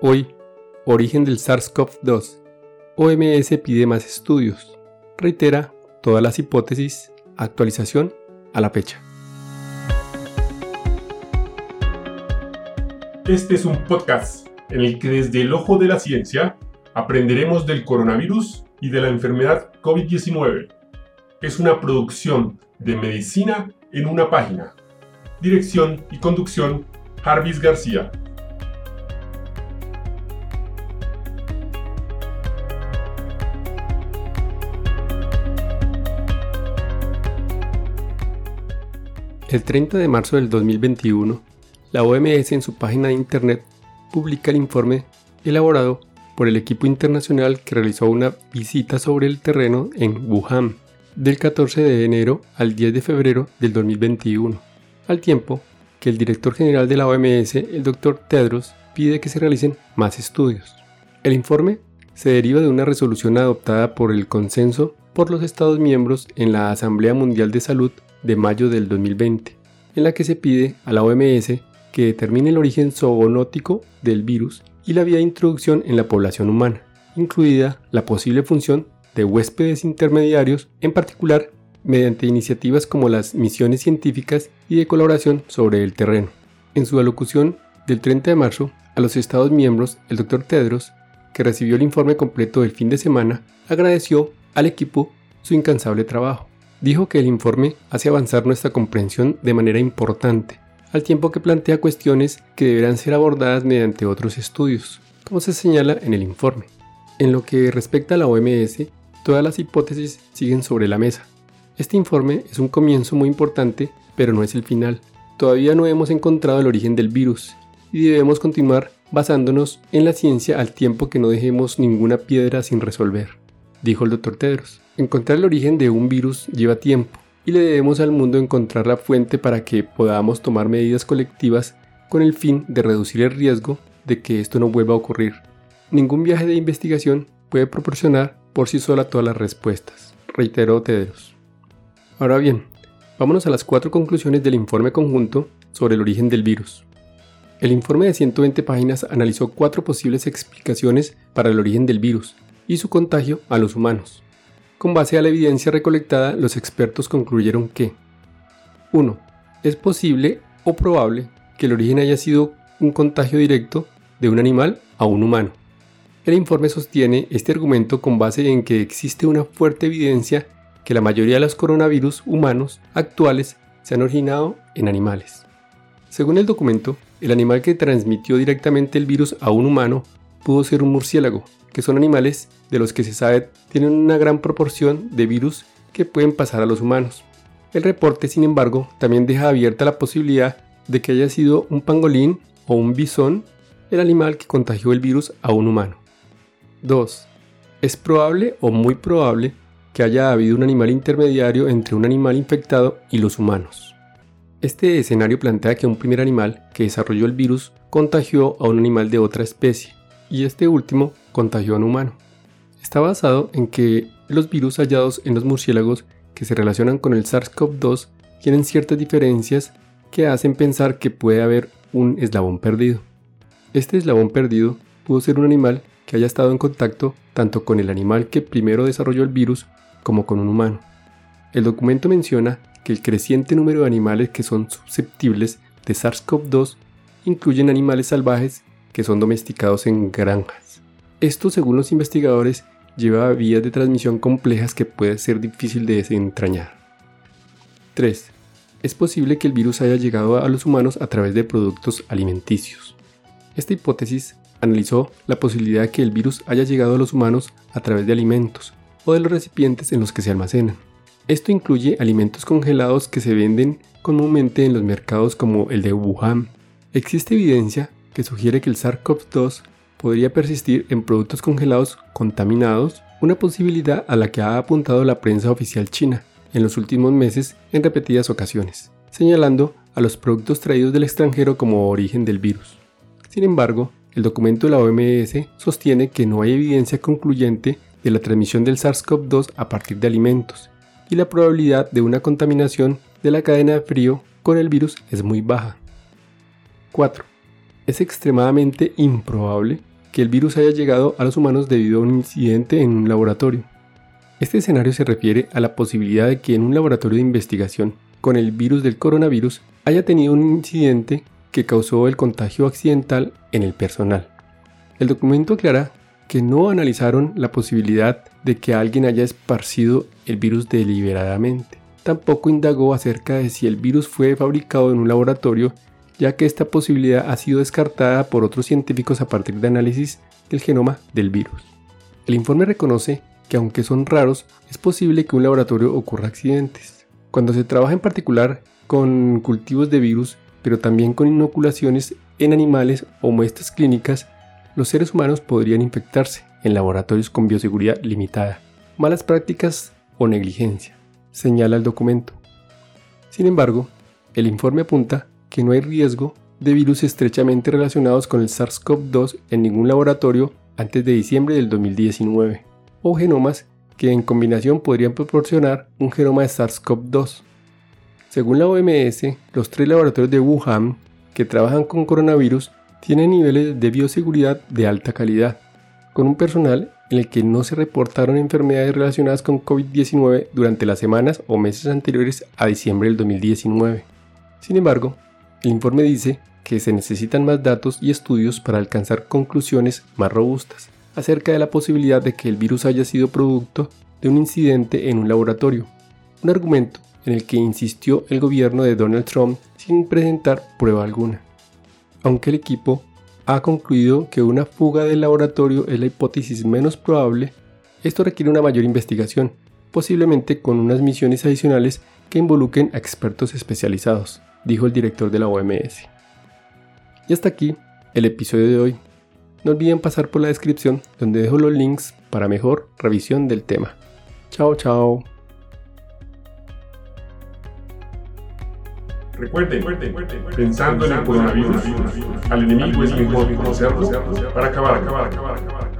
Hoy, origen del SARS-CoV-2. OMS pide más estudios. Reitera todas las hipótesis, actualización a la fecha. Este es un podcast en el que desde el ojo de la ciencia aprenderemos del coronavirus y de la enfermedad COVID-19. Es una producción de medicina en una página. Dirección y conducción, Jarvis García. El 30 de marzo del 2021, la OMS en su página de internet publica el informe elaborado por el equipo internacional que realizó una visita sobre el terreno en Wuhan del 14 de enero al 10 de febrero del 2021, al tiempo que el director general de la OMS, el Dr. Tedros, pide que se realicen más estudios. El informe se deriva de una resolución adoptada por el consenso por los Estados miembros en la Asamblea Mundial de Salud de mayo del 2020, en la que se pide a la OMS que determine el origen zoonótico del virus y la vía de introducción en la población humana, incluida la posible función de huéspedes intermediarios, en particular mediante iniciativas como las misiones científicas y de colaboración sobre el terreno. En su alocución del 30 de marzo a los Estados miembros, el Dr. Tedros, que recibió el informe completo del fin de semana, agradeció al equipo su incansable trabajo dijo que el informe hace avanzar nuestra comprensión de manera importante, al tiempo que plantea cuestiones que deberán ser abordadas mediante otros estudios, como se señala en el informe. En lo que respecta a la OMS, todas las hipótesis siguen sobre la mesa. Este informe es un comienzo muy importante, pero no es el final. Todavía no hemos encontrado el origen del virus y debemos continuar basándonos en la ciencia al tiempo que no dejemos ninguna piedra sin resolver, dijo el doctor Tedros. Encontrar el origen de un virus lleva tiempo y le debemos al mundo encontrar la fuente para que podamos tomar medidas colectivas con el fin de reducir el riesgo de que esto no vuelva a ocurrir. Ningún viaje de investigación puede proporcionar por sí sola todas las respuestas, reiteró Tedros. Ahora bien, vámonos a las cuatro conclusiones del informe conjunto sobre el origen del virus. El informe de 120 páginas analizó cuatro posibles explicaciones para el origen del virus y su contagio a los humanos. Con base a la evidencia recolectada, los expertos concluyeron que 1. Es posible o probable que el origen haya sido un contagio directo de un animal a un humano. El informe sostiene este argumento con base en que existe una fuerte evidencia que la mayoría de los coronavirus humanos actuales se han originado en animales. Según el documento, el animal que transmitió directamente el virus a un humano pudo ser un murciélago, que son animales de los que se sabe tienen una gran proporción de virus que pueden pasar a los humanos. El reporte, sin embargo, también deja abierta la posibilidad de que haya sido un pangolín o un bisón el animal que contagió el virus a un humano. 2. Es probable o muy probable que haya habido un animal intermediario entre un animal infectado y los humanos. Este escenario plantea que un primer animal que desarrolló el virus contagió a un animal de otra especie, y este último contagió a un humano. Está basado en que los virus hallados en los murciélagos que se relacionan con el SARS-CoV-2 tienen ciertas diferencias que hacen pensar que puede haber un eslabón perdido. Este eslabón perdido pudo ser un animal que haya estado en contacto tanto con el animal que primero desarrolló el virus como con un humano. El documento menciona que el creciente número de animales que son susceptibles de SARS-CoV-2 incluyen animales salvajes que son domesticados en granjas. Esto, según los investigadores, lleva vías de transmisión complejas que puede ser difícil de desentrañar. 3. Es posible que el virus haya llegado a los humanos a través de productos alimenticios. Esta hipótesis analizó la posibilidad de que el virus haya llegado a los humanos a través de alimentos o de los recipientes en los que se almacenan. Esto incluye alimentos congelados que se venden comúnmente en los mercados como el de Wuhan. Existe evidencia que sugiere que el SARS-CoV-2 podría persistir en productos congelados contaminados, una posibilidad a la que ha apuntado la prensa oficial china en los últimos meses en repetidas ocasiones, señalando a los productos traídos del extranjero como origen del virus. Sin embargo, el documento de la OMS sostiene que no hay evidencia concluyente de la transmisión del SARS-CoV-2 a partir de alimentos, y la probabilidad de una contaminación de la cadena de frío con el virus es muy baja. 4. es extremadamente improbable que el virus haya llegado a los humanos debido a un incidente en un laboratorio. Este escenario se refiere a la posibilidad de que en un laboratorio de investigación con el virus del coronavirus haya tenido un incidente que causó el contagio accidental en el personal. El documento aclara que no analizaron la posibilidad de que alguien haya esparcido el virus deliberadamente. Tampoco indagó acerca de si el virus fue fabricado en un laboratorio, ya que esta posibilidad ha sido descartada por otros científicos a partir de análisis del genoma del virus. El informe reconoce que aunque son raros, es posible que un laboratorio ocurra accidentes. Cuando se trabaja en particular con cultivos de virus, pero también con inoculaciones en animales o muestras clínicas, los seres humanos podrían infectarse en laboratorios con bioseguridad limitada, malas prácticas o negligencia, señala el documento. Sin embargo, el informe apunta que no hay riesgo de virus estrechamente relacionados con el SARS-CoV-2 en ningún laboratorio antes de diciembre del 2019, o genomas que en combinación podrían proporcionar un genoma de SARS-CoV-2. Según la OMS, los tres laboratorios de Wuhan que trabajan con coronavirus tienen niveles de bioseguridad de alta calidad, con un personal en el que no se reportaron enfermedades relacionadas con COVID-19 durante las semanas o meses anteriores a diciembre del 2019. Sin embargo, el informe dice que se necesitan más datos y estudios para alcanzar conclusiones más robustas acerca de la posibilidad de que el virus haya sido producto de un incidente en un laboratorio, un argumento en el que insistió el gobierno de Donald Trump sin presentar prueba alguna. Aunque el equipo ha concluido que una fuga del laboratorio es la hipótesis menos probable, esto requiere una mayor investigación, posiblemente con unas misiones adicionales que involucren a expertos especializados, dijo el director de la OMS. Y hasta aquí el episodio de hoy. No olviden pasar por la descripción donde dejo los links para mejor revisión del tema. Chao, chao. Recuerden, pensando en el coronavirus, al enemigo es mejor conocerlo para acabar, acabar, acabar, acabar.